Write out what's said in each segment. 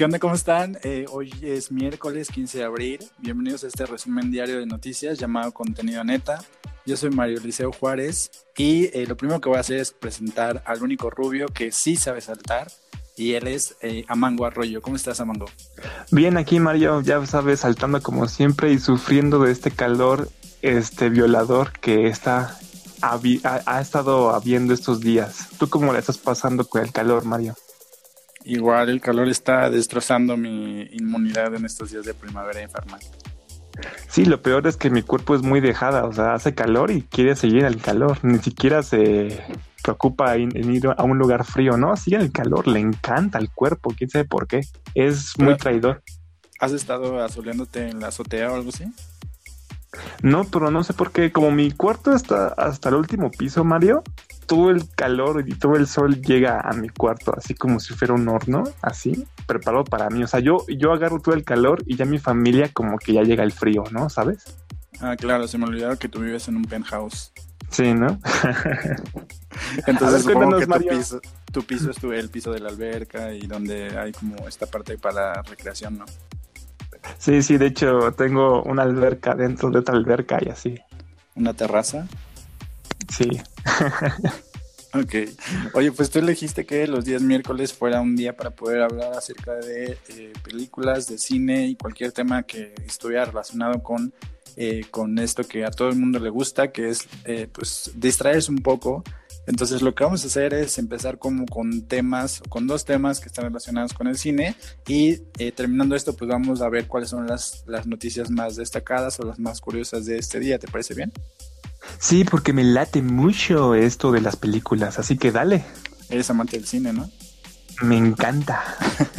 ¿Qué onda? ¿Cómo están? Eh, hoy es miércoles 15 de abril. Bienvenidos a este resumen diario de noticias llamado Contenido Neta. Yo soy Mario Liceo Juárez y eh, lo primero que voy a hacer es presentar al único rubio que sí sabe saltar y él es eh, Amango Arroyo. ¿Cómo estás, Amango? Bien, aquí Mario, ya sabes, saltando como siempre y sufriendo de este calor este violador que está ha, ha estado habiendo estos días. ¿Tú cómo le estás pasando con el calor, Mario? Igual el calor está destrozando mi inmunidad en estos días de primavera infernal. Sí, lo peor es que mi cuerpo es muy dejada, o sea, hace calor y quiere seguir el calor, ni siquiera se preocupa en, ir a un lugar frío, ¿no? Sigue el calor, le encanta el cuerpo, quién sabe por qué, es muy traidor. ¿Has estado asoleándote en la azotea o algo así? No, pero no sé por qué, como mi cuarto está hasta el último piso, Mario, todo el calor y todo el sol llega a mi cuarto, así como si fuera un horno, así, preparado para mí. O sea, yo, yo agarro todo el calor y ya mi familia como que ya llega el frío, ¿no? ¿Sabes? Ah, claro, se me olvidaba que tú vives en un penthouse. Sí, ¿no? Entonces supongo que tu piso, tu piso es el piso de la alberca y donde hay como esta parte para recreación, ¿no? Sí, sí, de hecho tengo una alberca dentro de otra alberca y así. ¿Una terraza? Sí. ok. Oye, pues tú elegiste que los días miércoles fuera un día para poder hablar acerca de eh, películas, de cine y cualquier tema que estuviera relacionado con, eh, con esto que a todo el mundo le gusta, que es eh, pues distraerse un poco. Entonces lo que vamos a hacer es empezar como con temas, con dos temas que están relacionados con el cine y terminando esto pues vamos a ver cuáles son las, las noticias más destacadas o las más curiosas de este día. ¿Te parece bien? Sí, porque me late mucho esto de las películas, así que dale. Eres amante del cine, ¿no? Me encanta.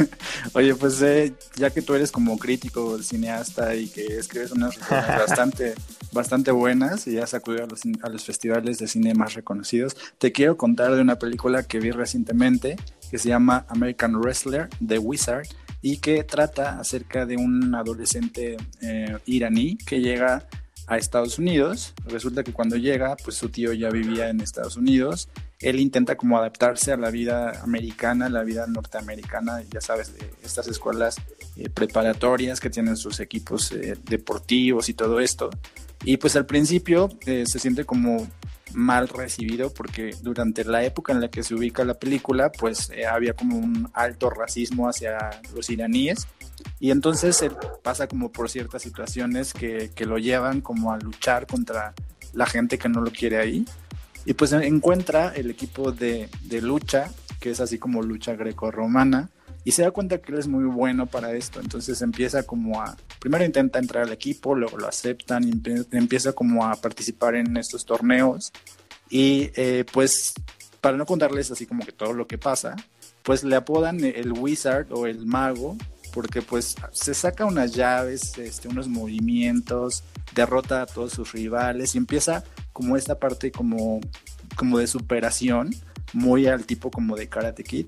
Oye, pues eh, ya que tú eres como crítico, cineasta y que escribes unas bastante, bastante buenas y has acudido a los, a los festivales de cine más reconocidos, te quiero contar de una película que vi recientemente que se llama American Wrestler, The Wizard, y que trata acerca de un adolescente eh, iraní que llega a Estados Unidos. Resulta que cuando llega, pues su tío ya vivía en Estados Unidos. Él intenta como adaptarse a la vida americana, la vida norteamericana, ya sabes, de estas escuelas eh, preparatorias que tienen sus equipos eh, deportivos y todo esto. Y pues al principio eh, se siente como mal recibido porque durante la época en la que se ubica la película, pues había como un alto racismo hacia los iraníes y entonces él pasa como por ciertas situaciones que, que, lo llevan como a luchar contra la gente que no lo quiere ahí. Y pues encuentra el equipo de, de lucha, que es así como lucha greco-romana, y se da cuenta que él es muy bueno para esto. Entonces empieza como a, primero intenta entrar al equipo, luego lo aceptan, y empieza como a participar en estos torneos. Y eh, pues para no contarles así como que todo lo que pasa, pues le apodan el wizard o el mago porque pues se saca unas llaves, este, unos movimientos, derrota a todos sus rivales y empieza como esta parte como, como de superación, muy al tipo como de Karate Kid.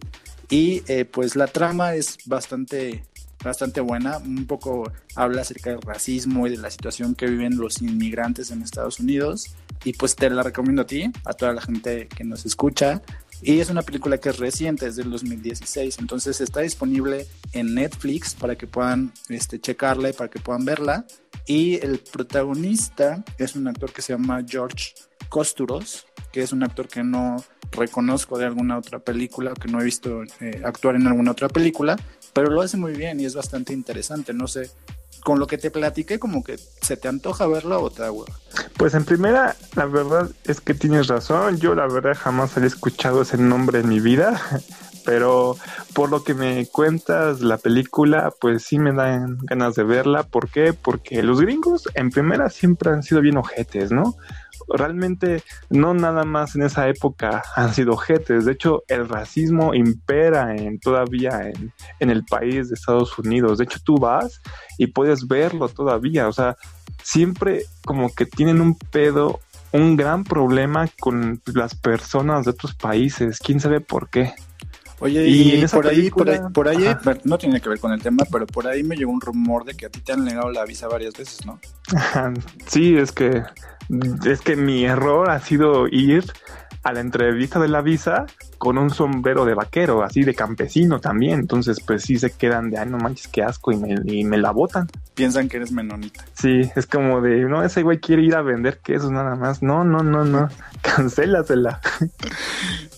Y eh, pues la trama es bastante, bastante buena, un poco habla acerca del racismo y de la situación que viven los inmigrantes en Estados Unidos. Y pues te la recomiendo a ti, a toda la gente que nos escucha. Y es una película que es reciente, es del 2016, entonces está disponible en Netflix para que puedan este, checarla y para que puedan verla. Y el protagonista es un actor que se llama George Costuros, que es un actor que no reconozco de alguna otra película, que no he visto eh, actuar en alguna otra película, pero lo hace muy bien y es bastante interesante. No sé con lo que te platiqué, como que se te antoja verlo o te da Pues en primera, la verdad es que tienes razón. Yo la verdad jamás había escuchado ese nombre en mi vida. Pero por lo que me cuentas la película, pues sí me dan ganas de verla. ¿Por qué? Porque los gringos en primera siempre han sido bien ojetes, ¿no? Realmente no nada más en esa época han sido jetes. De hecho, el racismo impera en, todavía en, en el país de Estados Unidos. De hecho, tú vas y puedes verlo todavía. O sea, siempre como que tienen un pedo, un gran problema con las personas de otros países. ¿Quién sabe por qué? Oye, y, por, ahí, por ahí, por ahí, no tiene que ver con el tema, pero por ahí me llegó un rumor de que a ti te han negado la visa varias veces, ¿no? sí, es que es que mi error ha sido ir a la entrevista de la visa con un sombrero de vaquero, así de campesino también. Entonces, pues sí se quedan de, ay, no manches, qué asco, y me, y me la botan. Piensan que eres menonita. Sí, es como de, no, ese güey quiere ir a vender quesos nada más. No, no, no, no, cancélasela.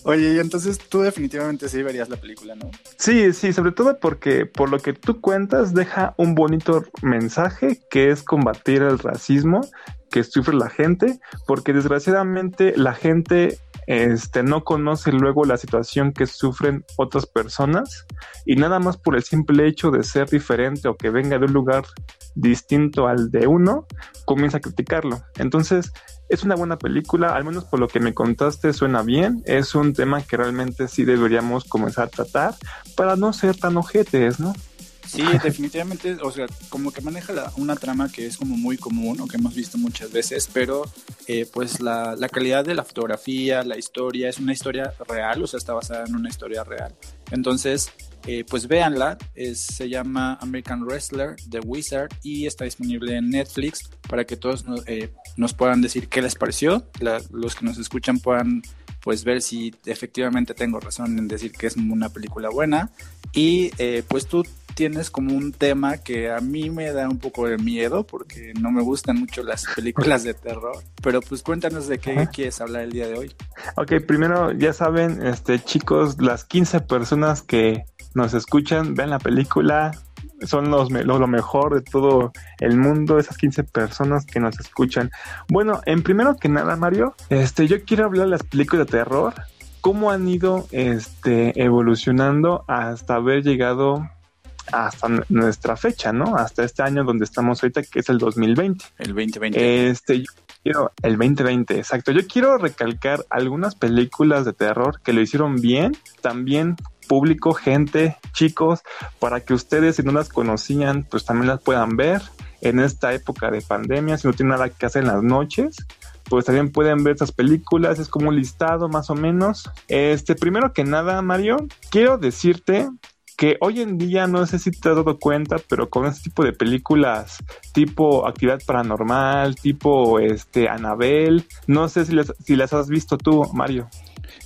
Oye, y entonces tú definitivamente sí verías la película, ¿no? Sí, sí, sobre todo porque por lo que tú cuentas deja un bonito mensaje que es combatir el racismo que sufre la gente, porque desgraciadamente la gente este, no conoce luego la situación que sufren otras personas y nada más por el simple hecho de ser diferente o que venga de un lugar distinto al de uno, comienza a criticarlo. Entonces, es una buena película, al menos por lo que me contaste suena bien, es un tema que realmente sí deberíamos comenzar a tratar para no ser tan ojetes, ¿no? Sí, definitivamente, o sea, como que maneja una trama que es como muy común o que hemos visto muchas veces, pero eh, pues la, la, calidad de la fotografía, la historia, es una historia real, o sea, está basada en una historia real. Entonces, eh, pues véanla, se llama American Wrestler, The Wizard, y está disponible en Netflix para que todos eh, nos puedan decir qué les pareció, los que nos escuchan puedan pues ver si efectivamente tengo razón en decir que es una película buena. Y pues tú tienes como un tema que a mí me da un poco de miedo porque no me gustan mucho las películas de terror. Pero pues cuéntanos de qué quieres hablar el día de hoy. Ok, primero ya saben, este chicos, las 15 personas que nos escuchan, ven la película, son los, lo, lo, mejor de todo el mundo, esas 15 personas que nos escuchan. Bueno, en primero que nada, Mario, este, yo quiero hablar de las películas de terror, cómo han ido este, evolucionando hasta haber llegado hasta nuestra fecha, ¿no? Hasta este año donde estamos ahorita, que es el 2020. El 2020. Este, yo quiero, el 2020, exacto. Yo quiero recalcar algunas películas de terror que lo hicieron bien, también público, gente, chicos, para que ustedes, si no las conocían, pues también las puedan ver en esta época de pandemia, si no tienen nada que hacer en las noches, pues también pueden ver esas películas, es como un listado más o menos. Este, primero que nada, Mario, quiero decirte que hoy en día no sé si te has dado cuenta, pero con este tipo de películas tipo actividad paranormal, tipo este Anabel, no sé si las, si las has visto tú, Mario.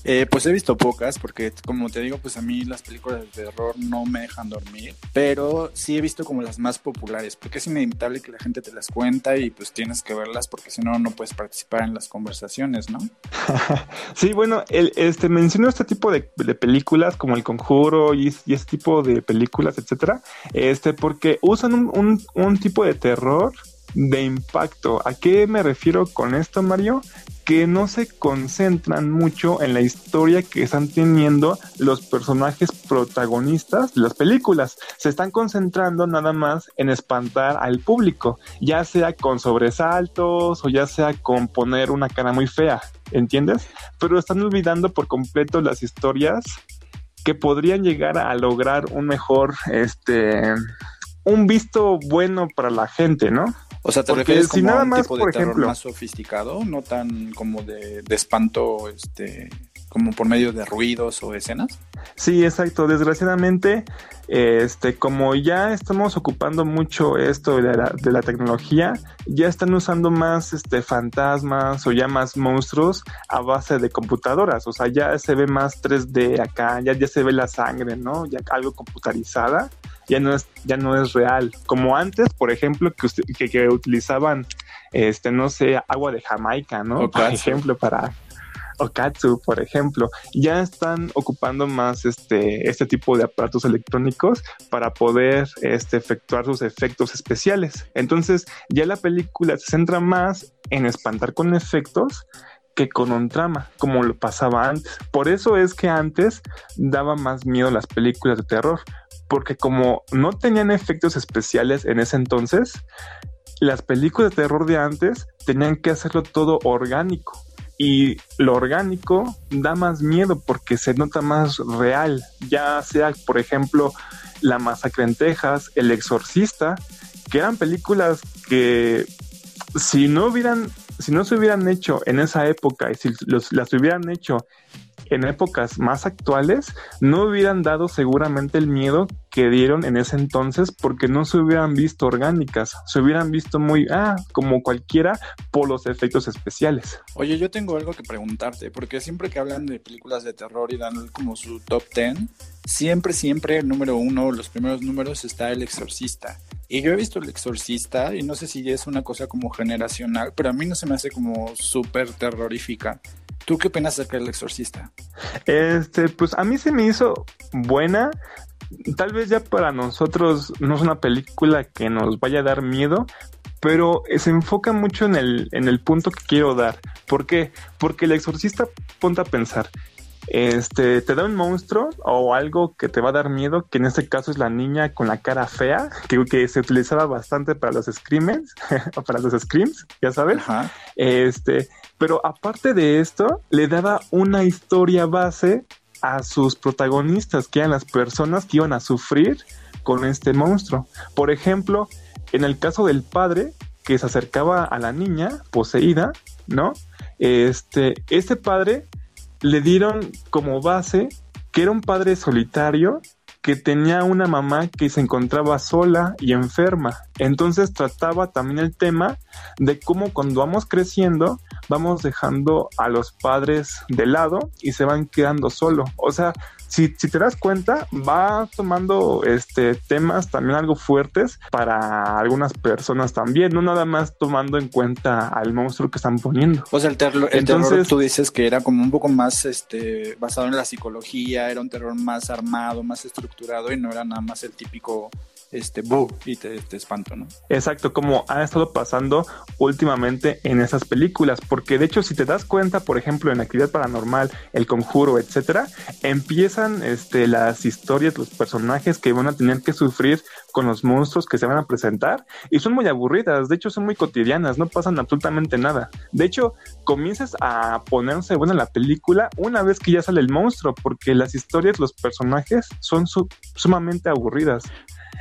Eh, pues he visto pocas porque como te digo pues a mí las películas de terror no me dejan dormir pero sí he visto como las más populares porque es inevitable que la gente te las cuenta y pues tienes que verlas porque si no no puedes participar en las conversaciones ¿no? sí bueno el, este menciono este tipo de, películas como El Conjuro y, y, este tipo de películas etcétera este porque usan un, un tipo de terror de impacto. ¿A qué me refiero con esto, Mario? Que no se concentran mucho en la historia que están teniendo los personajes protagonistas de las películas. Se están concentrando nada más en espantar al público, ya sea con sobresaltos o ya sea con poner una cara muy fea, ¿entiendes? Pero están olvidando por completo las historias que podrían llegar a lograr un mejor, este, un visto bueno para la gente, ¿no? O sea, ¿te refieres como nada a un tipo de terror más sofisticado? No tan como de, de, espanto, este, como por medio de ruidos o escenas. Sí, exacto. Desgraciadamente, este, como ya estamos ocupando mucho esto de la, de la, tecnología, ya están usando más este, fantasmas o ya más monstruos a base de computadoras. O sea, ya se ve más 3D acá, ya, ya se ve la sangre, ¿no? Ya algo computarizada ya no es, ya no es real. Como antes, por ejemplo, que, que, utilizaban, este, no sé, agua de Jamaica, ¿no? Por ejemplo, para Okatsu, por ejemplo, ya están ocupando más este, este tipo de aparatos electrónicos para poder este, efectuar sus efectos especiales. Entonces, ya la película se centra más en espantar con efectos que con un trama, como lo pasaba antes. Por eso es que antes daba más miedo las películas de terror, porque como no tenían efectos especiales en ese entonces, las películas de terror de antes tenían que hacerlo todo orgánico. Y lo orgánico da más miedo porque se nota más real, ya sea, por ejemplo, La Masacre en Texas, El Exorcista, que eran películas que si no hubieran, si no se hubieran hecho en esa época y si las hubieran hecho en épocas más actuales no hubieran dado seguramente el miedo que dieron en ese entonces porque no se hubieran visto orgánicas, se hubieran visto muy, ah, como cualquiera por los efectos especiales. Oye, yo tengo algo que preguntarte, porque siempre que hablan de películas de terror y dan como su top 10, siempre, siempre el número uno, los primeros números está El Exorcista. Y yo he visto El Exorcista y no sé si es una cosa como generacional, pero a mí no se me hace como súper terrorífica. ¿Tú qué opinas acerca del Exorcista? Este, pues a mí se me hizo buena. Tal vez ya para nosotros no es una película que nos vaya a dar miedo, pero se enfoca mucho en el, en el punto que quiero dar. ¿Por qué? Porque el exorcista, ponte a pensar, este, te da un monstruo o algo que te va a dar miedo, que en este caso es la niña con la cara fea, que, que se utilizaba bastante para los screams, o para los screams, ya sabes. Este, pero aparte de esto, le daba una historia base a sus protagonistas, que eran las personas que iban a sufrir con este monstruo. Por ejemplo, en el caso del padre que se acercaba a la niña poseída, ¿no? Este, este padre le dieron como base que era un padre solitario que tenía una mamá que se encontraba sola y enferma. Entonces trataba también el tema de cómo cuando vamos creciendo vamos dejando a los padres de lado y se van quedando solo. O sea, si, te das cuenta, va tomando este temas también algo fuertes para algunas personas también, no nada más tomando en cuenta al monstruo que están poniendo. O sea, el, terror, Entonces, tú dices que era como un poco más este basado en la psicología, era un terror más armado, más estructurado y no era nada más el típico este, bu, y te, espanto, ¿no? Exacto, como ha estado pasando últimamente en esas películas, porque de hecho si te das cuenta, por ejemplo, en Actividad Paranormal, El Conjuro, etcétera, empiezan este, las historias, los personajes que van a tener que sufrir con los monstruos que se van a presentar y son muy aburridas, de hecho son muy cotidianas, no pasan absolutamente nada. De hecho, comienzas a ponerse buena la película una vez que ya sale el monstruo, porque las historias, los personajes son sumamente aburridas.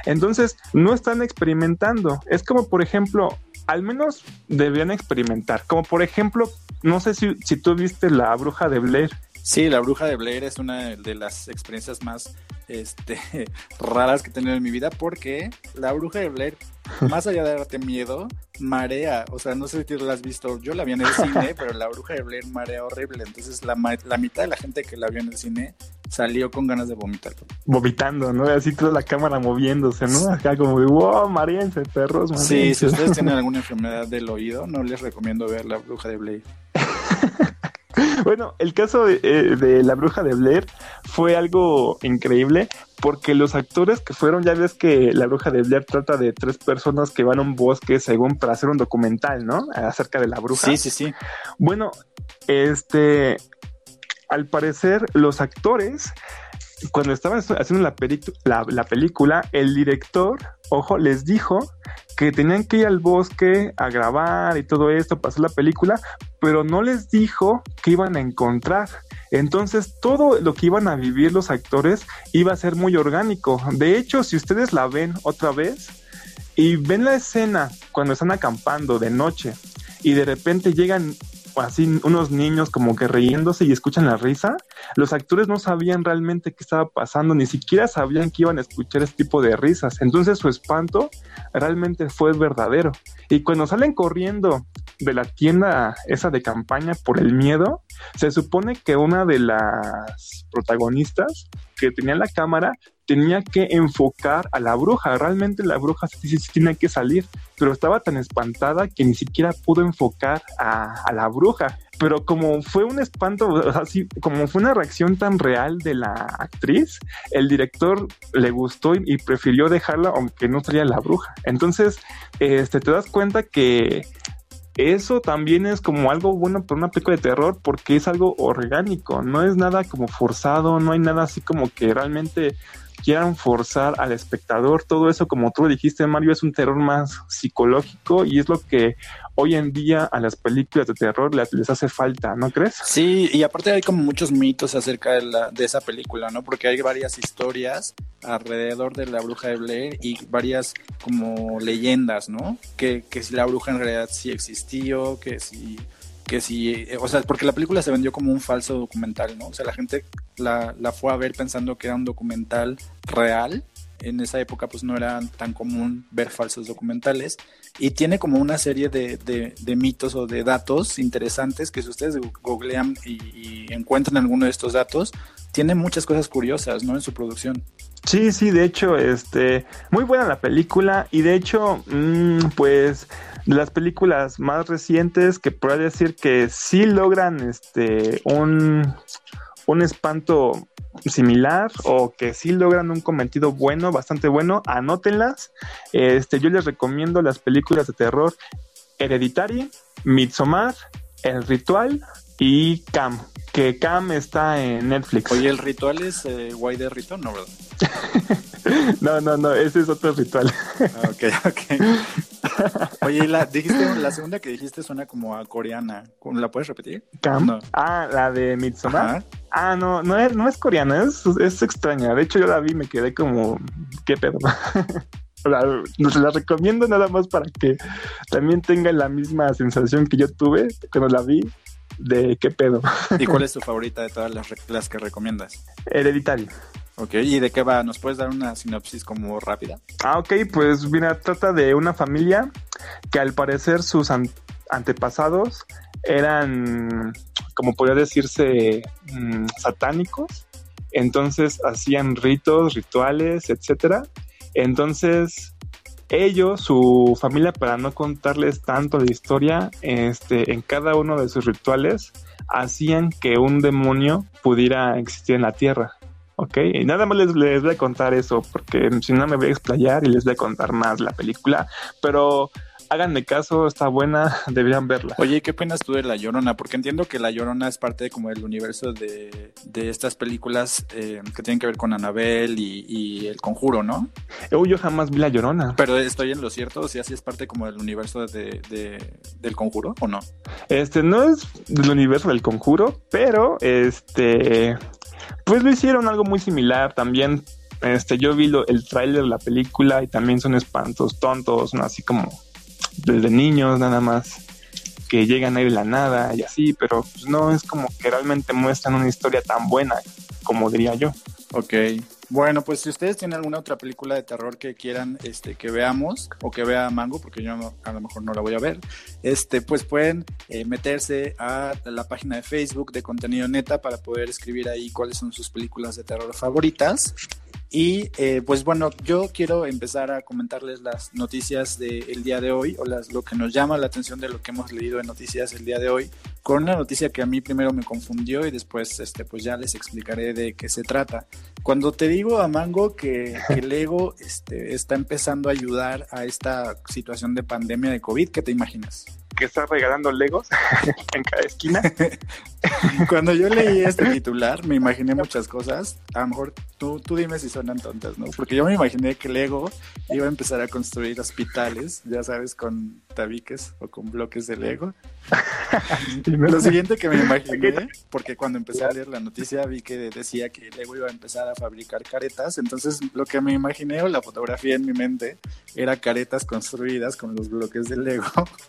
Entonces, no están experimentando. Es como, por ejemplo, al menos debían experimentar. Como por ejemplo, no sé si, si tú viste La Bruja de Blair. Sí, La Bruja de Blair es una de las experiencias más este, raras que he tenido en mi vida porque La Bruja de Blair, más allá de darte miedo, marea. O sea, no sé si la has visto. Yo la vi en el cine, pero La Bruja de Blair marea horrible. Entonces, la, la mitad de la gente que la vio en el cine salió con ganas de vomitar. Vomitando, ¿no? Así toda la cámara moviéndose, ¿no? Acá como de, wow, mariense, perros. Sí, si ustedes tienen alguna enfermedad del oído, no les recomiendo ver La Bruja de Blair. bueno, el caso de, eh, de, La Bruja de Blair fue algo increíble porque los actores que fueron, ya ves que La Bruja de Blair trata de tres personas que van a un bosque según para hacer un documental, ¿no? Acerca de la bruja. Sí, sí, sí. Bueno, este, al parecer los actores, cuando estaban haciendo la, la, película, el director, ojo, les dijo que tenían que ir al bosque a grabar y todo esto, pasar la película, pero no les dijo que iban a encontrar. Entonces todo lo que iban a vivir los actores iba a ser muy orgánico. De hecho, si ustedes la ven otra vez y ven la escena cuando están acampando de noche y de repente llegan así unos niños como que riéndose y escuchan la risa, los actores no sabían realmente qué estaba pasando, ni siquiera sabían que iban a escuchar este tipo de risas. Entonces su espanto realmente fue verdadero. Y cuando salen corriendo de la tienda esa de campaña por el miedo, se supone que una de las protagonistas que tenía la cámara tenía que enfocar a la bruja. Realmente la bruja sí, sí, tiene que salir, pero estaba tan espantada que ni siquiera pudo enfocar a, la bruja. Pero como fue un espanto, así como fue una reacción tan real de la actriz, el director le gustó y, prefirió dejarla aunque no salía la bruja. Entonces, este, te das cuenta que eso también es como algo bueno para una película de terror porque es algo orgánico, no es nada como forzado, no hay nada así como que realmente quieran forzar al espectador. Todo eso, como tú dijiste, Mario, es un terror más psicológico y es lo que hoy en día a las películas de terror les, hace falta, ¿no crees? Sí, y aparte hay como muchos mitos acerca de, la, de esa película, ¿no? Porque hay varias historias alrededor de la bruja de Blair y varias como leyendas, ¿no? Que, que si la bruja en realidad sí existió, que si que si, eh, o sea, porque la película se vendió como un falso documental, ¿no? O sea, la gente la, la fue a ver pensando que era un documental real en esa época pues no era tan común ver falsos documentales y tiene como una serie de, de, mitos o de datos interesantes que si ustedes googlean y, encuentran alguno de estos datos, tiene muchas cosas curiosas, ¿no? En su producción. Sí, sí, de hecho, este, muy buena la película y de hecho, mm, pues las películas más recientes que podría decir que sí logran, este, un, un espanto similar o que sí logran un cometido bueno, bastante bueno, anótenlas. Este, yo les recomiendo las películas de terror Hereditary, Midsommar, El Ritual y Cam, que Cam está en Netflix. Oye, ¿el ritual es eh, Guay de? No, ¿verdad? no, no, no, ese es otro ritual. Ah, ok, ok. Oye, la, dijiste, la segunda que dijiste suena como a coreana. ¿La puedes repetir? Cam. Ah, la de Midsommar. Ah, no, no es, no es coreana, es, es extraña. De hecho, yo la vi y me quedé como, ¿qué pedo? la, la recomiendo nada más para que también tenga la misma sensación que yo tuve cuando la vi de qué pedo. ¿Y cuál es tu favorita de todas las, las que recomiendas? Hereditario. Ok, ¿y de qué va? ¿Nos puedes dar una sinopsis como rápida? Ah, ok, pues mira, trata de una familia que al parecer sus antepasados eran, como podría decirse, mm, satánicos. Entonces hacían ritos, rituales, etcétera. Entonces ellos, su familia, para no contarles tanto de historia, este, en cada uno de sus rituales hacían que un demonio pudiera existir en la tierra. ¿ok? Y nada más les, les voy a contar eso, porque si no me voy a explayar y les voy a contar más la película, pero háganme caso, está buena, deberían verla. Oye, ¿qué opinas tú de La Llorona? Porque entiendo que La Llorona es parte de, como del universo de, de estas películas eh, que tienen que ver con Anabel y, El Conjuro, ¿no? yo jamás vi La Llorona. Pero estoy en lo cierto, o sea, sí es parte como del universo de, del Conjuro, ¿o no? Este, no es del universo del Conjuro, pero este pues lo hicieron algo muy similar también. Este, yo vi el tráiler de la película y también son espantos tontos, ¿no? Así como desde niños nada más que llegan a ir la nada y así, pero pues no es como que realmente muestran una historia tan buena como diría yo. Ok. Bueno, pues si ustedes tienen alguna otra película de terror que quieran este, que veamos o que vea Mango, porque yo a lo mejor no la voy a ver, este, pues pueden eh, meterse a la página de Facebook de Contenido Neta para poder escribir ahí cuáles son sus películas de terror favoritas. Y eh, pues bueno, yo quiero empezar a comentarles las noticias del día de hoy o las, lo que nos llama la atención de lo que hemos leído en noticias el día de hoy, con una noticia que a mí primero me confundió y después este, pues ya les explicaré de qué se trata. Cuando te digo a Mango que, que Lego este, está empezando a ayudar a esta situación de pandemia de COVID, ¿qué te imaginas? Que está regalando Legos en cada esquina. Cuando yo leí este titular, me imaginé muchas cosas. A lo mejor tú, tú dime si suenan tontas, ¿no? Porque yo me imaginé que Lego iba a empezar a construir hospitales, ya sabes, con tabiques o con bloques de Lego. Lo siguiente que me imaginé, porque cuando empecé a leer la noticia vi que decía que Lego iba a empezar a fabricar caretas, entonces lo que me imaginé o la fotografía en mi mente era caretas construidas con los bloques de Lego,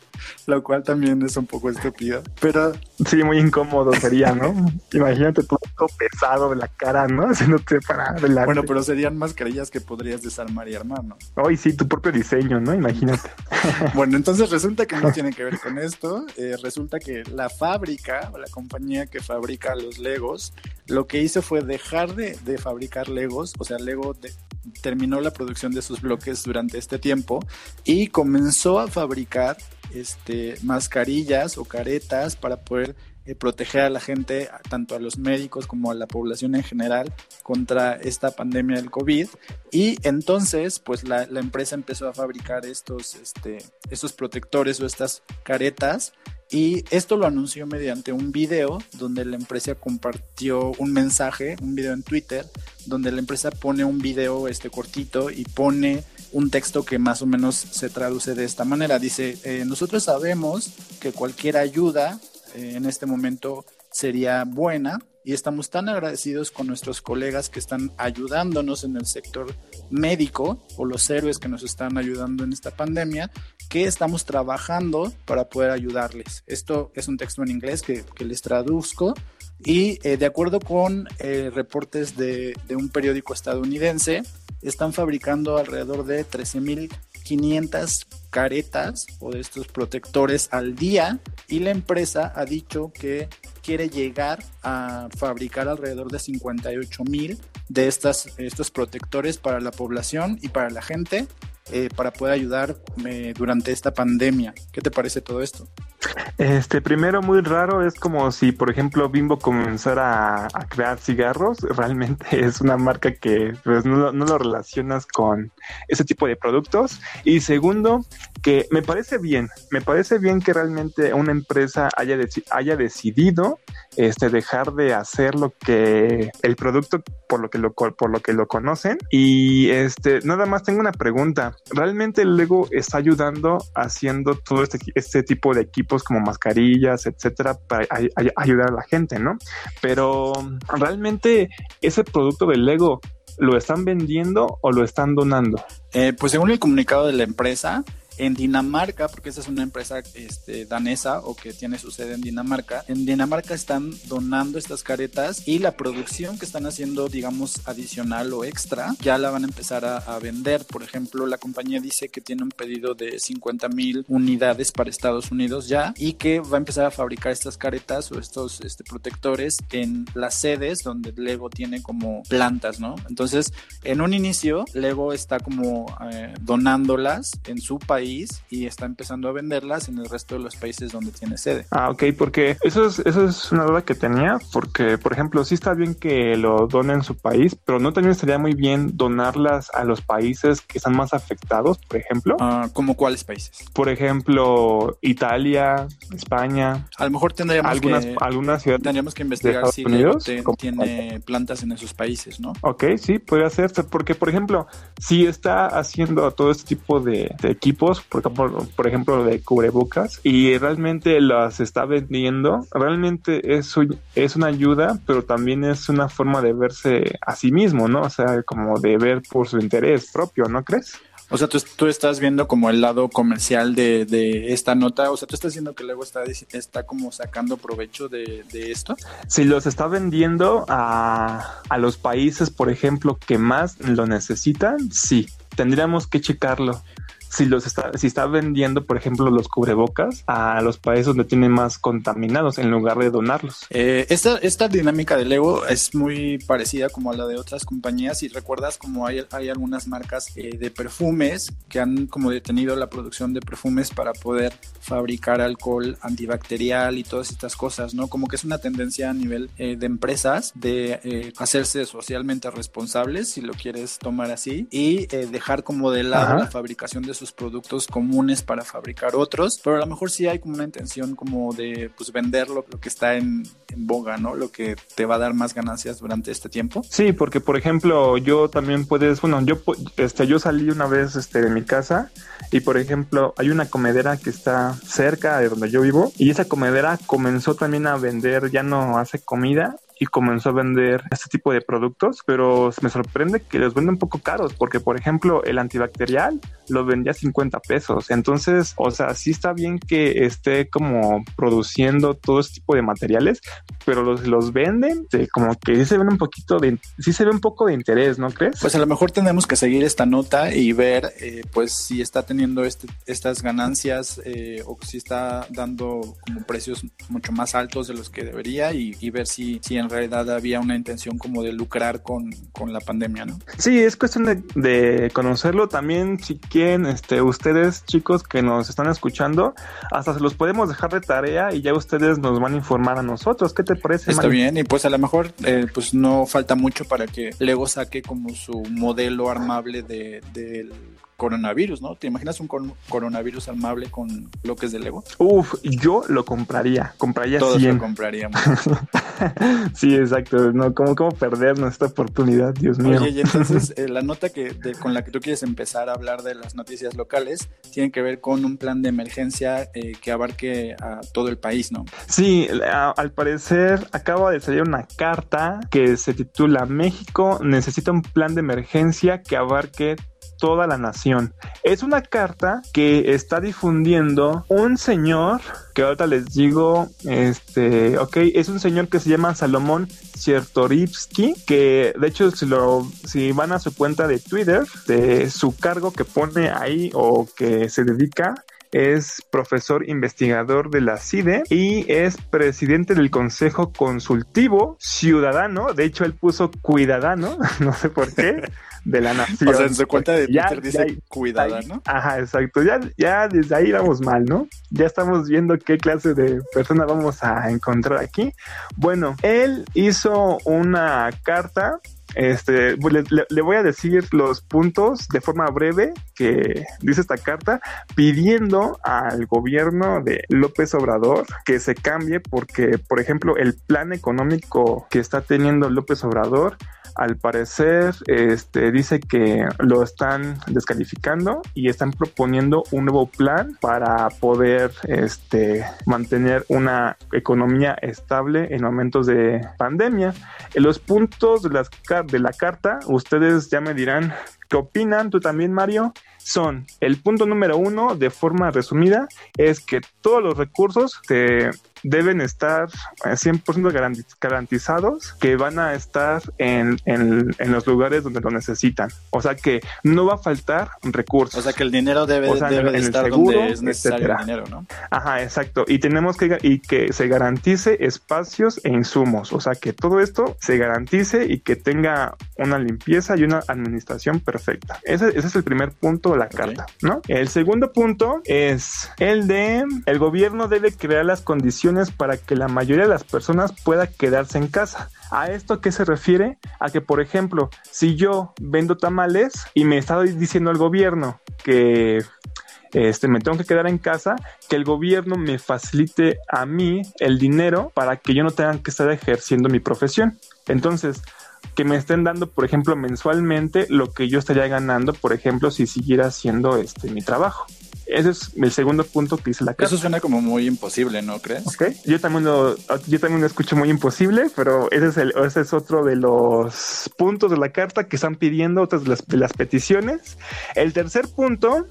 lo cual también es un poco estúpido, pero... Sí, muy incómodo sería, ¿no? Imagínate todo pesado de la cara, ¿no? Haciéndote para adelante. Bueno, pero serían mascarillas que podrías desarmar y armar, ¿no? Hoy sí, tu propio diseño, ¿no? Imagínate. bueno, entonces resulta que no tiene que ver con esto. Eh, resulta que la fábrica la compañía que fabrica los Legos, lo que hizo fue dejar de, fabricar Legos, o sea, Lego terminó la producción de sus bloques durante este tiempo y comenzó a fabricar este, mascarillas o caretas para poder eh, proteger a la gente, tanto a los médicos como a la población en general, contra esta pandemia del COVID. Y entonces, pues la, empresa empezó a fabricar estos, este, estos protectores o estas caretas. Y esto lo anunció mediante un video donde la empresa compartió un mensaje, un video en Twitter, donde la empresa pone un video este cortito y pone un texto que más o menos se traduce de esta manera. Dice, eh, nosotros sabemos que cualquier ayuda eh, en este momento sería buena, y estamos tan agradecidos con nuestros colegas que están ayudándonos en el sector médico o los héroes que nos están ayudando en esta pandemia, que estamos trabajando para poder ayudarles. Esto es un texto en inglés que, les traduzco y eh, de acuerdo con eh, reportes de, de un periódico estadounidense, están fabricando alrededor de 13.500 caretas o de estos protectores al día y la empresa ha dicho que quiere llegar a fabricar alrededor de 58 mil de estas, estos protectores para la población y para la gente eh, para poder ayudar eh, durante esta pandemia. ¿Qué te parece todo esto? Este, primero muy raro, es como si, por ejemplo, Bimbo comenzara a, crear cigarros. Realmente es una marca que pues, no, no, lo relacionas con ese tipo de productos. Y segundo, que me parece bien, me parece bien que realmente una empresa haya, haya decidido este, dejar de hacer lo que el producto por lo que lo, por lo que lo conocen. Y este, nada más tengo una pregunta. ¿Realmente el Lego está ayudando haciendo todo este, este tipo de como mascarillas, etcétera, para ayudar a la gente, ¿no? Pero realmente ese producto del Lego ¿Lo están vendiendo o lo están donando? Eh, pues según el comunicado de la empresa, en Dinamarca, porque esa es una empresa este, danesa o que tiene su sede en Dinamarca, en Dinamarca están donando estas caretas y la producción que están haciendo, digamos, adicional o extra, ya la van a empezar a, vender. Por ejemplo, la compañía dice que tiene un pedido de 50 mil unidades para Estados Unidos ya y que va a empezar a fabricar estas caretas o estos este, protectores en las sedes donde Lego tiene como plantas, ¿no? Entonces, en un inicio, Lego está como eh, donándolas en su país y está empezando a venderlas en el resto de los países donde tiene sede. Ah, ok, porque eso es, eso es una duda que tenía, porque, por ejemplo, sí está bien que lo donen en su país, pero no también estaría muy bien donarlas a los países que están más afectados, por ejemplo. Ah, ¿Como cuáles países? Por ejemplo, Italia, España. A lo mejor tendríamos algunas, que... Algunas ciudades Tendríamos que investigar si tiene plantas en esos países, ¿no? Ok, sí, puede hacerse, porque, por ejemplo, si está haciendo todo este tipo de equipos, por ejemplo, por ejemplo de cubrebocas, y realmente las está vendiendo, realmente es, es una ayuda, pero también es una forma de verse a sí mismo, ¿no? O sea, como de ver por su interés propio, ¿no crees? O sea, tú, estás viendo como el lado comercial de, de, esta nota. O sea, tú estás diciendo que luego está, está como sacando provecho de, de esto. Si los está vendiendo a, a los países, por ejemplo, que más lo necesitan, sí. Tendríamos que checarlo si los está, si está vendiendo, por ejemplo, los cubrebocas a los países donde tienen más contaminados en lugar de donarlos. Eh, esta, esta dinámica de Lego es muy parecida como a la de otras compañías y recuerdas como hay, hay algunas marcas eh, de perfumes que han como detenido la producción de perfumes para poder fabricar alcohol antibacterial y todas estas cosas, ¿no? Como que es una tendencia a nivel eh, de empresas de hacerse socialmente responsables, si lo quieres tomar así, y dejar como de lado la fabricación de sus productos comunes para fabricar otros, pero a lo mejor sí hay como una intención como de pues vender lo, que está en, boga, ¿no? Lo que te va a dar más ganancias durante este tiempo. Sí, porque por ejemplo yo también puedes, bueno, yo, este, yo salí una vez este, de mi casa y por ejemplo hay una comedera que está cerca de donde yo vivo y esa comedera comenzó también a vender, ya no hace comida y comenzó a vender este tipo de productos, pero me sorprende que los venden un poco caros, porque por ejemplo el antibacterial lo vendía a 50 pesos. Entonces, o sea, sí está bien que esté como produciendo todo este tipo de materiales, pero los, los venden, como que sí se ven un poquito de, sí se ve un poco de interés, ¿no crees? Pues a lo mejor tenemos que seguir esta nota y ver, eh, pues si está teniendo este, estas ganancias eh, o si está dando como precios mucho más altos de los que debería y, y ver si, si en realidad había una intención como de lucrar con, con la pandemia, ¿no? Sí, es cuestión de, de, conocerlo también, si este, ustedes chicos que nos están escuchando, hasta se los podemos dejar de tarea y ya ustedes nos van a informar a nosotros. ¿Qué te parece? Está bien, y pues a lo mejor eh, pues no falta mucho para que Lego saque como su modelo armable de, del coronavirus, ¿no? ¿Te imaginas un coronavirus amable con bloques de Lego? Uf, yo lo compraría, compraría Todos lo compraríamos. sí, exacto, no, ¿cómo, cómo perdernos esta oportunidad, Dios mío? Oye, y entonces eh, la nota que con la que tú quieres empezar a hablar de las noticias locales tiene que ver con un plan de emergencia eh, que abarque a todo el país, ¿no? Sí, al parecer acaba de salir una carta que se titula México necesita un plan de emergencia que abarque toda la nación. Es una carta que está difundiendo un señor que ahorita les digo, este, ok, es un señor que se llama Salomón Chertorivsky, que de hecho si lo, si van a su cuenta de Twitter, de su cargo que pone ahí o que se dedica es profesor investigador de la CIDE y es presidente del Consejo Consultivo Ciudadano. De hecho, él puso cuidadano, no sé por qué, de la nación. O sea, en su cuenta de Twitter dice cuidadano. Ajá, exacto. Ya, ya desde ahí vamos mal, ¿no? Ya estamos viendo qué clase de persona vamos a encontrar aquí. Bueno, él hizo una carta este, pues, le, voy a decir los puntos de forma breve que dice esta carta pidiendo al gobierno de López Obrador que se cambie porque, por ejemplo, el plan económico que está teniendo López Obrador al parecer este, dice que lo están descalificando y están proponiendo un nuevo plan para poder este, mantener una economía estable en momentos de pandemia. En los puntos de, de la carta, ustedes ya me dirán qué opinan, tú también Mario, son el punto número uno, de forma resumida, es que todos los recursos te deben estar 100% garantizados que van a estar en, en, los lugares donde lo necesitan. O sea que no va a faltar recursos. O sea que el dinero debe, estar donde es necesario el dinero, ¿no? Ajá, exacto. Y tenemos que, y que se garantice espacios e insumos. O sea que todo esto se garantice y que tenga una limpieza y una administración perfecta. Ese, ese es el primer punto de la carta, ¿no? El segundo punto es el de el gobierno debe crear las condiciones para que la mayoría de las personas pueda quedarse en casa. ¿A esto qué se refiere? A que, por ejemplo, si yo vendo tamales y me está diciendo el gobierno que este, me tengo que quedar en casa, que el gobierno me facilite a mí el dinero para que yo no tenga que estar ejerciendo mi profesión. Entonces, que me estén dando, por ejemplo, mensualmente lo que yo estaría ganando, por ejemplo, si siguiera haciendo este mi trabajo. Ese es el segundo punto que dice la carta. Eso suena como muy imposible, ¿no crees? Ok, yo también lo, yo también lo escucho muy imposible, pero ese es, el, ese es otro de los puntos de la carta que están pidiendo, otras de las, de las peticiones. El tercer punto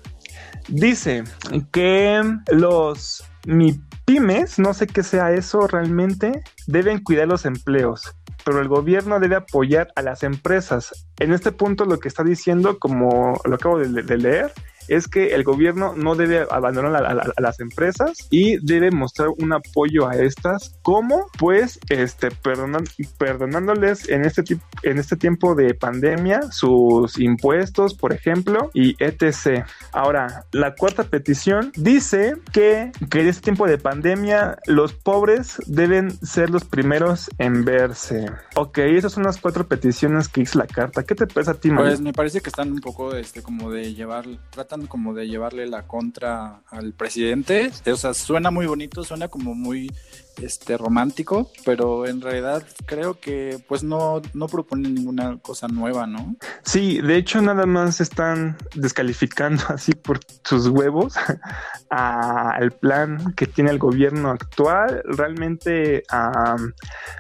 dice que los MIPIMES, no sé qué sea eso realmente, deben cuidar los empleos pero el gobierno debe apoyar a las empresas. En este punto lo que está diciendo, como lo acabo de, leer, es que el gobierno no debe abandonar a, las empresas y debe mostrar un apoyo a estas, como pues este perdonan, perdonándoles en este en este tiempo de pandemia sus impuestos, por ejemplo, y etc. Ahora, la cuarta petición dice que, que en este tiempo de pandemia los pobres deben ser los primeros en verse. Ok, esas son las cuatro peticiones que hizo la carta. ¿Qué te parece a ti, Pues me parece que están un poco este como de llevar, tratan como de llevarle la contra al presidente. O sea, suena muy bonito, suena como muy este romántico, pero en realidad creo que pues no, no propone ninguna cosa nueva, ¿no? Sí, de hecho nada más están descalificando así por sus huevos al plan que tiene el gobierno actual. Realmente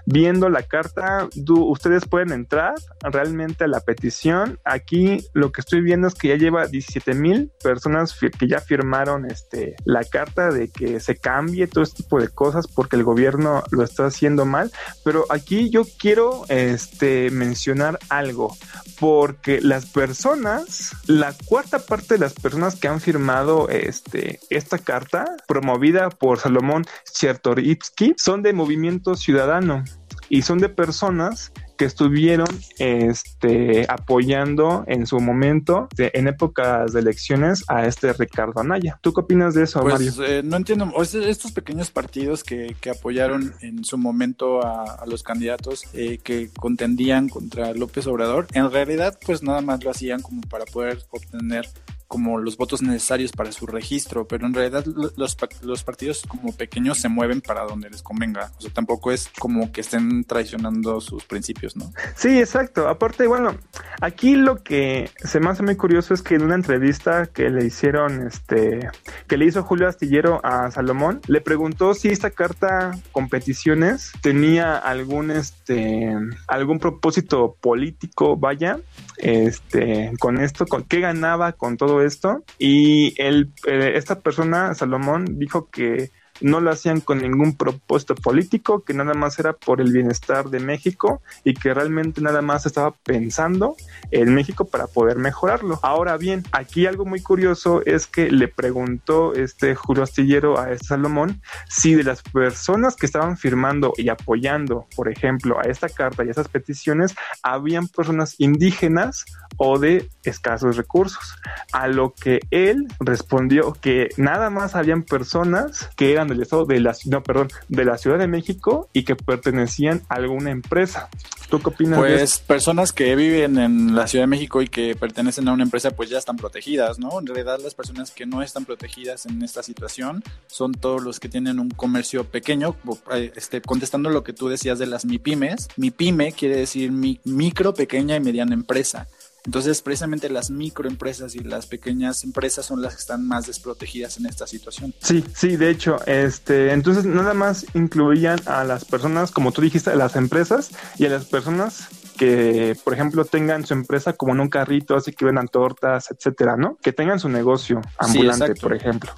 viendo la carta, ustedes pueden entrar realmente a la petición. Aquí lo que estoy viendo es que ya lleva 17 mil personas que ya firmaron este, la carta de que se cambie todo este tipo de cosas porque el gobierno lo está haciendo mal, pero aquí yo quiero este, mencionar algo, porque las personas, la cuarta parte de las personas que han firmado este, esta carta, promovida por Salomón Chertorivsky, son de Movimiento Ciudadano y son de personas que estuvieron este, apoyando en su momento, en épocas de elecciones, a este Ricardo Anaya. ¿Tú qué opinas de eso, pues, Mario? Eh, no entiendo, estos pequeños partidos que, que apoyaron en su momento a, los candidatos eh, que contendían contra López Obrador, en realidad pues nada más lo hacían como para poder obtener como los votos necesarios para su registro, pero en realidad los, los partidos como pequeños se mueven para donde les convenga. O sea, tampoco es como que estén traicionando sus principios, ¿no? Sí, exacto. Aparte, bueno, aquí lo que se me hace muy curioso es que en una entrevista que le hicieron, este, que le hizo Julio Astillero a Salomón, le preguntó si esta carta con peticiones tenía algún, este, algún propósito político, vaya, este, con esto, con qué ganaba con todo esto. Y el, eh, esta persona, Salomón, dijo que no lo hacían con ningún propósito político, que nada más era por el bienestar de México y que realmente nada más estaba pensando en México para poder mejorarlo. Ahora bien, aquí algo muy curioso es que le preguntó este Julio Astillero a este Salomón si de las personas que estaban firmando y apoyando, por ejemplo, a esta carta y a esas peticiones, habían personas indígenas o de escasos recursos. A lo que él respondió que nada más habían personas que eran del estado de la no, perdón, de la Ciudad de México y que pertenecían a alguna empresa. ¿Tú qué opinas? Pues personas que viven en la Ciudad de México y que pertenecen a una empresa pues ya están protegidas, ¿no? En realidad las personas que no están protegidas en esta situación son todos los que tienen un comercio pequeño, eh, este, contestando lo que tú decías de las MIPIMES. MIPYME quiere decir micro, pequeña y mediana empresa. Entonces, precisamente las microempresas y las pequeñas empresas son las que están más desprotegidas en esta situación. Sí, sí, de hecho, este, entonces nada más incluían a las personas, como tú dijiste, a las empresas y a las personas que, por ejemplo, tengan su empresa como en un carrito, así que vendan tortas, etcétera, ¿no? Que tengan su negocio ambulante, por ejemplo.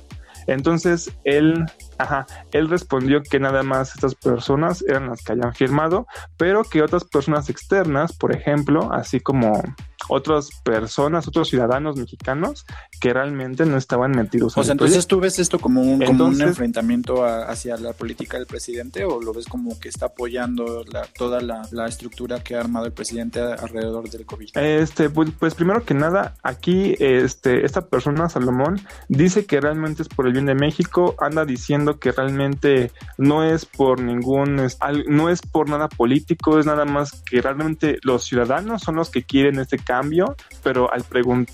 Entonces, él Ajá, él respondió que nada más estas personas eran las que hayan firmado, pero que otras personas externas, por ejemplo, así como otras personas, otros ciudadanos mexicanos que realmente no estaban metidos. O sea, entonces tú ves esto como un, como un enfrentamiento hacia la política del presidente o lo ves como que está apoyando toda la, estructura que ha armado el presidente alrededor del COVID. Este, pues, pues, primero que nada, aquí este, esta persona, Salomón, dice que realmente es por el bien de México, anda diciendo que realmente no es por ningún, no es por nada político, es nada más que realmente los ciudadanos son los que quieren este cambio, pero al,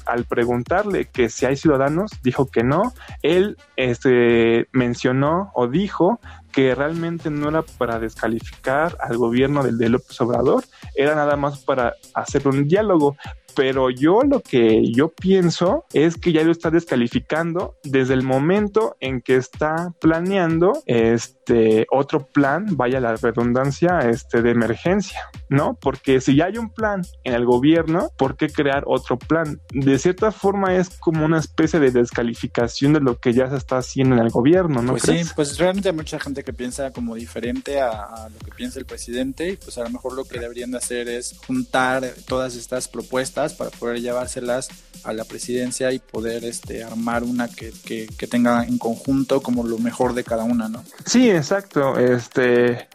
al preguntarle que si hay ciudadanos, dijo que no. Él este, mencionó o dijo que realmente no era para descalificar al gobierno del de López Obrador, era nada más para hacer un diálogo pero yo lo que yo pienso es que ya lo está descalificando desde el momento en que está planeando este otro plan, vaya la redundancia, este de emergencia, ¿no? Porque si ya hay un plan en el gobierno, ¿por qué crear otro plan? De cierta forma es como una especie de descalificación de lo que ya se está haciendo en el gobierno, ¿no? Pues sí, pues realmente hay mucha gente que piensa como diferente a, a lo que piensa el presidente y pues a lo mejor lo que deberían de hacer es juntar todas estas propuestas para poder llevárselas a la presidencia y poder este armar una que, que, tenga en conjunto como lo mejor de cada una, ¿no? Sí, exacto. Este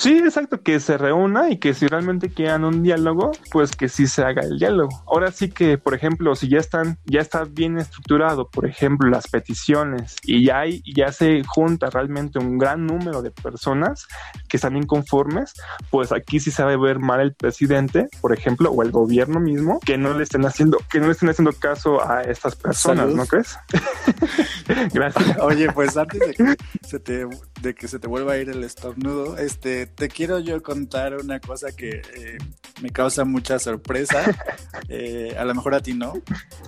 Sí, exacto, que se reúna y que si realmente quieran un diálogo, pues que sí se haga el diálogo. Ahora sí que, por ejemplo, si ya están, ya está bien estructurado, por ejemplo, las peticiones y ya hay, ya se junta realmente un gran número de personas que están inconformes, pues aquí sí sabe ver mal el presidente, por ejemplo, o el gobierno mismo, que no le estén haciendo, que no le estén haciendo caso a estas personas, ¿no crees? Gracias. Oye, pues antes de que se te, de que se te vuelva a ir el estornudo, este te quiero yo contar una cosa que eh, me causa mucha sorpresa, eh, a lo mejor a ti no,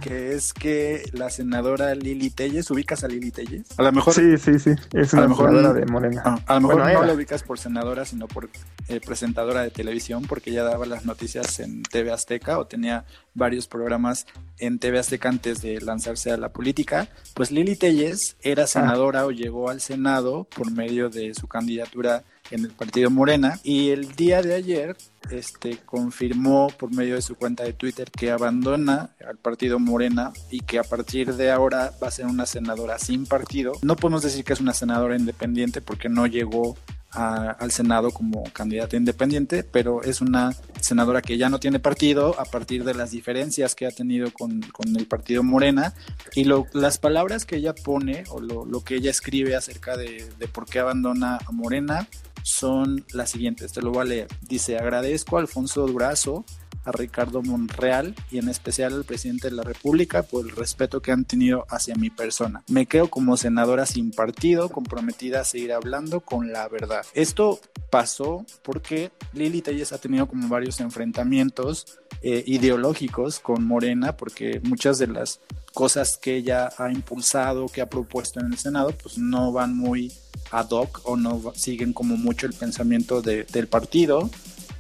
que es que la senadora Lili Telles, ¿ubicas a Lili Telles? A lo mejor... Sí, sí, sí, es una senadora de Morena. Ah, a lo mejor no la ubicas por senadora, sino por eh, presentadora de televisión, porque ella daba las noticias en TV Azteca o tenía varios programas en TV Azteca antes de lanzarse a la política. Pues Lili Telles era ah. senadora o llegó al Senado por medio de su candidatura en el partido Morena y el día de ayer este confirmó por medio de su cuenta de Twitter que abandona al partido Morena y que a partir de ahora va a ser una senadora sin partido. No podemos decir que es una senadora independiente porque no llegó al Senado como candidata independiente, pero es una senadora que ya no tiene partido a partir de las diferencias que ha tenido con, el partido Morena y lo, las palabras que ella pone o lo, lo que ella escribe acerca de, de por qué abandona a Morena son las siguientes, te lo voy a leer. Dice, agradezco a Alfonso Durazo a Ricardo Monreal y en especial al presidente de la República por el respeto que han tenido hacia mi persona. Me quedo como senadora sin partido, comprometida a seguir hablando con la verdad. Esto pasó porque Lili Telles ha tenido como varios enfrentamientos eh, ideológicos con Morena, porque muchas de las cosas que ella ha impulsado, que ha propuesto en el Senado, pues no van muy ad hoc o no siguen como mucho el pensamiento del partido.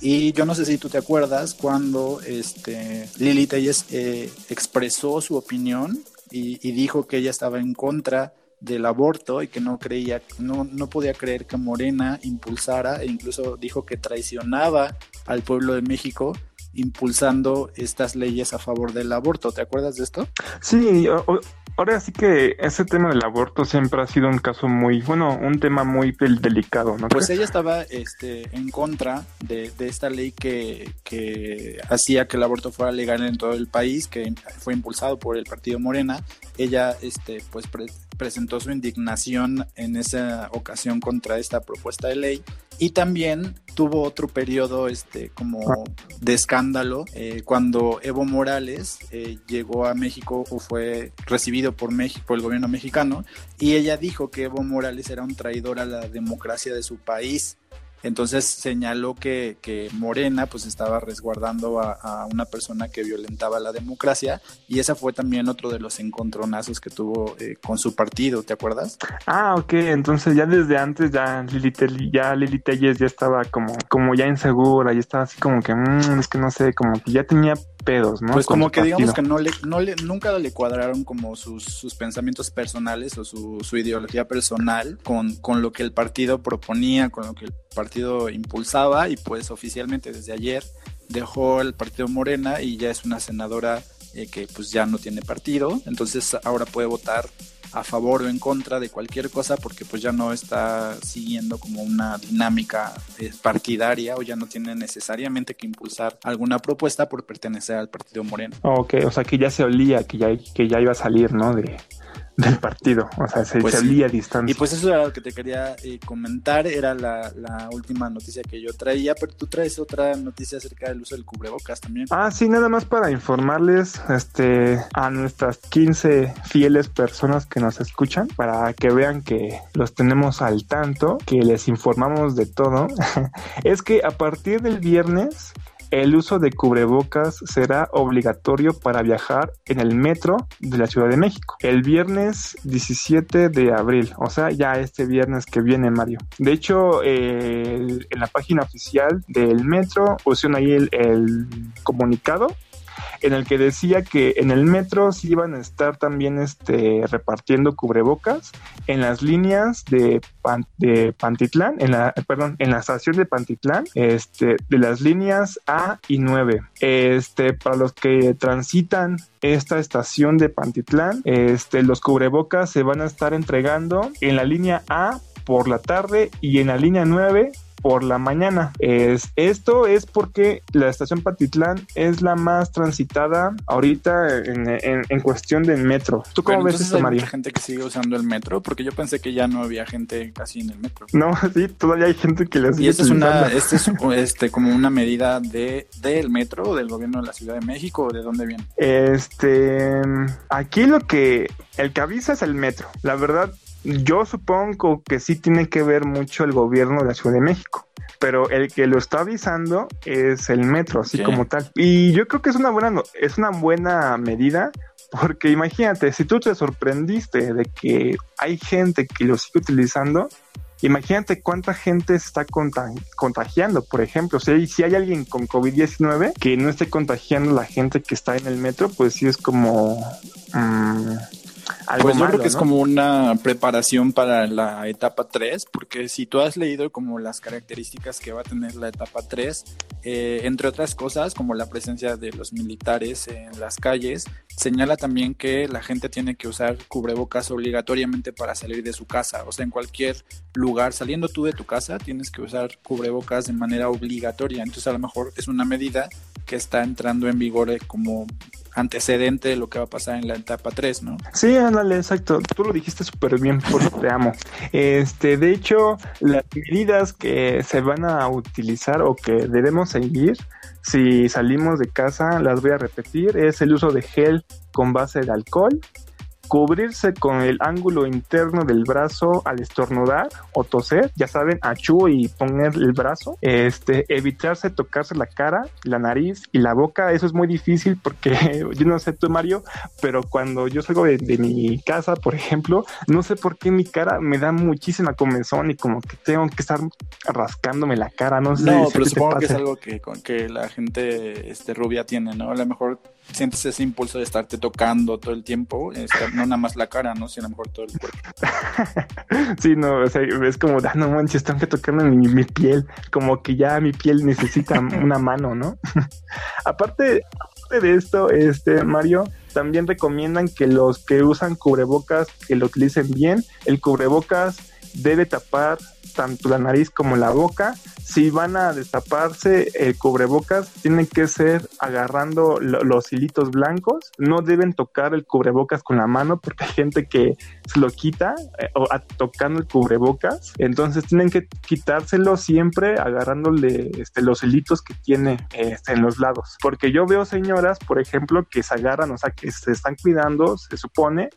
Y yo no sé si tú te acuerdas cuando este, Lili Telles eh, expresó su opinión y, dijo que ella estaba en contra del aborto y que no creía, no, no podía creer que Morena impulsara e incluso dijo que traicionaba al pueblo de México impulsando estas leyes a favor del aborto. ¿Te acuerdas de esto? Sí, ahora sí que ese tema del aborto siempre ha sido un caso muy, bueno, un tema muy delicado, ¿no? Pues ella estaba este, en contra de, esta ley que, que, hacía que el aborto fuera legal en todo el país, que fue impulsado por el partido Morena. Ella, este, pues, presentó su indignación en esa ocasión contra esta propuesta de ley. Y también tuvo otro periodo este como de escándalo eh, cuando Evo Morales eh, llegó a México o fue recibido por México por el gobierno mexicano y ella dijo que Evo Morales era un traidor a la democracia de su país entonces señaló que, que Morena pues estaba resguardando a, una persona que violentaba la democracia y esa fue también otro de los encontronazos que tuvo eh, con su partido, ¿te acuerdas? Ah, ok, entonces ya desde antes ya Lili, ya Lili Telles ya estaba como, como ya insegura y estaba así como que, mmm, es que no sé, como que ya tenía pedos, ¿no? Pues como que digamos que no le, no le, nunca le cuadraron como sus, sus pensamientos personales o su, su ideología personal con, con lo que el partido proponía, con lo que el partido impulsaba y pues oficialmente desde ayer dejó el partido Morena y ya es una senadora eh, que pues ya no tiene partido, entonces ahora puede votar a favor o en contra de cualquier cosa porque pues ya no está siguiendo como una dinámica eh, partidaria o ya no tiene necesariamente que impulsar alguna propuesta por pertenecer al partido Moreno. Ok, o sea que ya se olía que ya, que ya iba a salir, ¿no? De, del partido, o sea, se pues salía a distancia. Y pues eso era lo que te quería eh, comentar, era la, la, última noticia que yo traía, pero tú traes otra noticia acerca del uso del cubrebocas también. Ah, sí, nada más para informarles este, a nuestras 15 fieles personas que nos escuchan, para que vean que los tenemos al tanto, que les informamos de todo, es que a partir del viernes el uso de cubrebocas será obligatorio para viajar en el metro de la Ciudad de México el viernes 17 de abril, o sea, ya este viernes que viene, Mario. De hecho, en la página oficial del metro pusieron ahí el comunicado en el que decía que en el metro sí iban a estar también este, repartiendo cubrebocas en las líneas de, de Pantitlán, en la, perdón, en la estación de Pantitlán, este, de las líneas A y 9. Este, para los que transitan esta estación de Pantitlán, este, los cubrebocas se van a estar entregando en la línea A por la tarde y en la línea 9 por la mañana. Es, esto es porque la estación Patitlán es la más transitada ahorita en, cuestión del metro. ¿Tú cómo ves esto, hay María? gente que sigue usando el metro? Porque yo pensé que ya no había gente casi en el metro. No, sí, todavía hay gente que le sigue Y esta es una, este es este, como una medida de del metro del gobierno de la Ciudad de México o de dónde viene? Este, aquí lo que, el que avisa es el metro. La verdad, yo supongo que sí tiene que ver mucho el gobierno de la Ciudad de México, pero el que lo está avisando es el metro, así como tal. Y yo creo que es una buena, es una buena medida, porque imagínate, si tú te sorprendiste de que hay gente que lo sigue utilizando, imagínate cuánta gente está contagiando, por ejemplo. Si si hay alguien con COVID-19 que no esté contagiando a la gente que está en el metro, pues sí es como... Pues yo creo que es como una preparación para la etapa 3, porque si tú has leído como las características que va a tener la etapa 3, eh, entre otras cosas, como la presencia de los militares en las calles, señala también que la gente tiene que usar cubrebocas obligatoriamente para salir de su casa, o sea, en cualquier lugar, saliendo tú de tu casa, tienes que usar cubrebocas de manera obligatoria, entonces a lo mejor es una medida que está entrando en vigor eh, como antecedente de lo que va a pasar en la etapa 3, ¿no? Sí, ándale, exacto. Tú lo dijiste súper bien, por eso te amo. Este, de hecho, las medidas que se van a utilizar o que debemos seguir si salimos de casa, las voy a repetir, es el uso de gel con base de alcohol, cubrirse con el ángulo interno del brazo al estornudar o toser, ya saben, achú y poner el brazo, este, evitarse tocarse la cara, la nariz y la boca, eso es muy difícil porque yo no sé tú Mario, pero cuando yo salgo de, mi casa, por ejemplo, no sé por qué mi cara me da muchísima comezón y como que tengo que estar rascándome la cara, no sé. No, pero supongo que es algo que, que la gente este, rubia tiene, ¿no? A lo mejor sientes ese impulso de estarte tocando todo el tiempo, no nada más la cara, ¿no? Sino a lo mejor todo el cuerpo. sí, no, o sea, es como, ah, no manches, están que tocando mi, mi piel, como que ya mi piel necesita una mano, ¿no? aparte, de esto, este, Mario, también recomiendan que los que usan cubrebocas, que lo utilicen bien, el cubrebocas debe tapar tanto la nariz como la boca. Si van a destaparse el cubrebocas, tienen que ser agarrando los hilitos blancos. No deben tocar el cubrebocas con la mano porque hay gente que se lo quita eh, o tocando el cubrebocas. Entonces tienen que quitárselo siempre agarrándole este, los hilitos que tiene este, en los lados. Porque yo veo señoras, por ejemplo, que se agarran, o sea, que se están cuidando, se supone,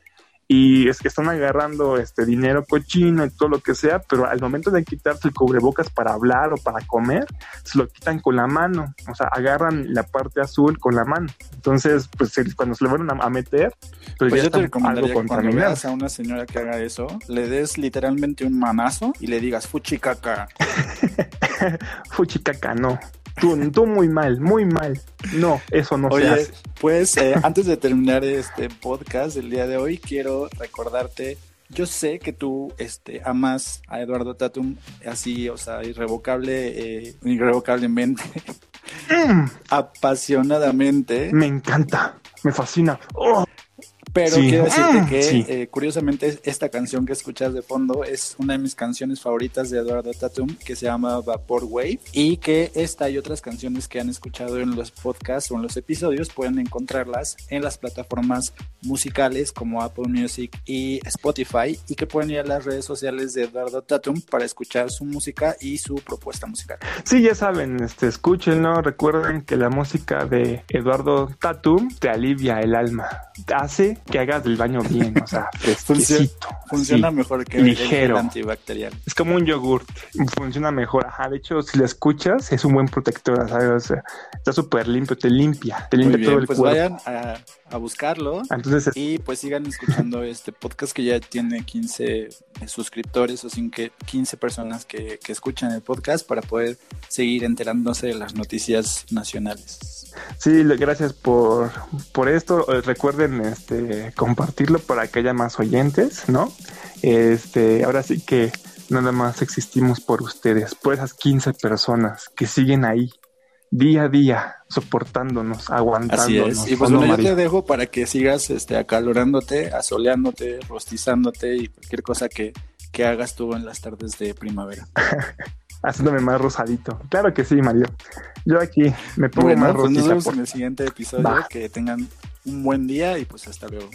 y es que están agarrando este dinero cochino y todo lo que sea, pero al momento de quitarse el cubrebocas para hablar o para comer, se lo quitan con la mano, o sea, agarran la parte azul con la mano. Entonces, pues cuando se lo van a, meter, pues, pues ya yo te recomendaría que cuando veas a una señora que haga eso, le des literalmente un manazo y le digas fuchicaca. fuchicaca, no. Tú, tú muy mal, muy mal. No, eso no se hace. Pues eh, antes de terminar este podcast del día de hoy, quiero recordarte yo sé que tú este, amas a Eduardo Tatum así, o sea, irrevocable, eh, irrevocablemente, mm. apasionadamente. Me encanta, me fascina. Oh. Pero quiero decirte ah, que, eh, curiosamente, esta canción que escuchas de fondo es una de mis canciones favoritas de Eduardo Tatum, que se llama Vapor Wave, y que esta y otras canciones que han escuchado en los podcasts o en los episodios pueden encontrarlas en las plataformas musicales como Apple Music y Spotify, y que pueden ir a las redes sociales de Eduardo Tatum para escuchar su música y su propuesta musical. Sí, ya saben, este, escúchenlo, recuerden que la música de Eduardo Tatum te alivia el alma, hace que hagas el baño bien, o sea, fresquecito. Funciona mejor que ligero. el antibacterial. Es como un yogurt, funciona mejor. Ajá, de hecho, si lo escuchas, es un buen protector, ¿sabes? O sea, está súper limpio, te limpia, te limpia todo el pues cuerpo. vayan a, buscarlo Entonces, y pues sigan escuchando este podcast que ya tiene 15 suscriptores o sin que 15 personas que, que escuchan el podcast para poder seguir enterándose de las noticias nacionales. Sí, gracias por, por esto. Recuerden este, compartirlo para que haya más oyentes, ¿no? Este, ahora sí que nada más existimos por ustedes, por esas 15 personas que siguen ahí día a día soportándonos, aguantándonos. Así es. Y pues bueno, yo te dejo para que sigas este, acalorándote, asoleándote, rostizándote y cualquier cosa que, que hagas tú en las tardes de primavera. Haciéndome más rosadito. Claro que sí, Mario. Yo aquí me pongo más pues nos vemos en el siguiente episodio. Que tengan un buen día y pues hasta luego.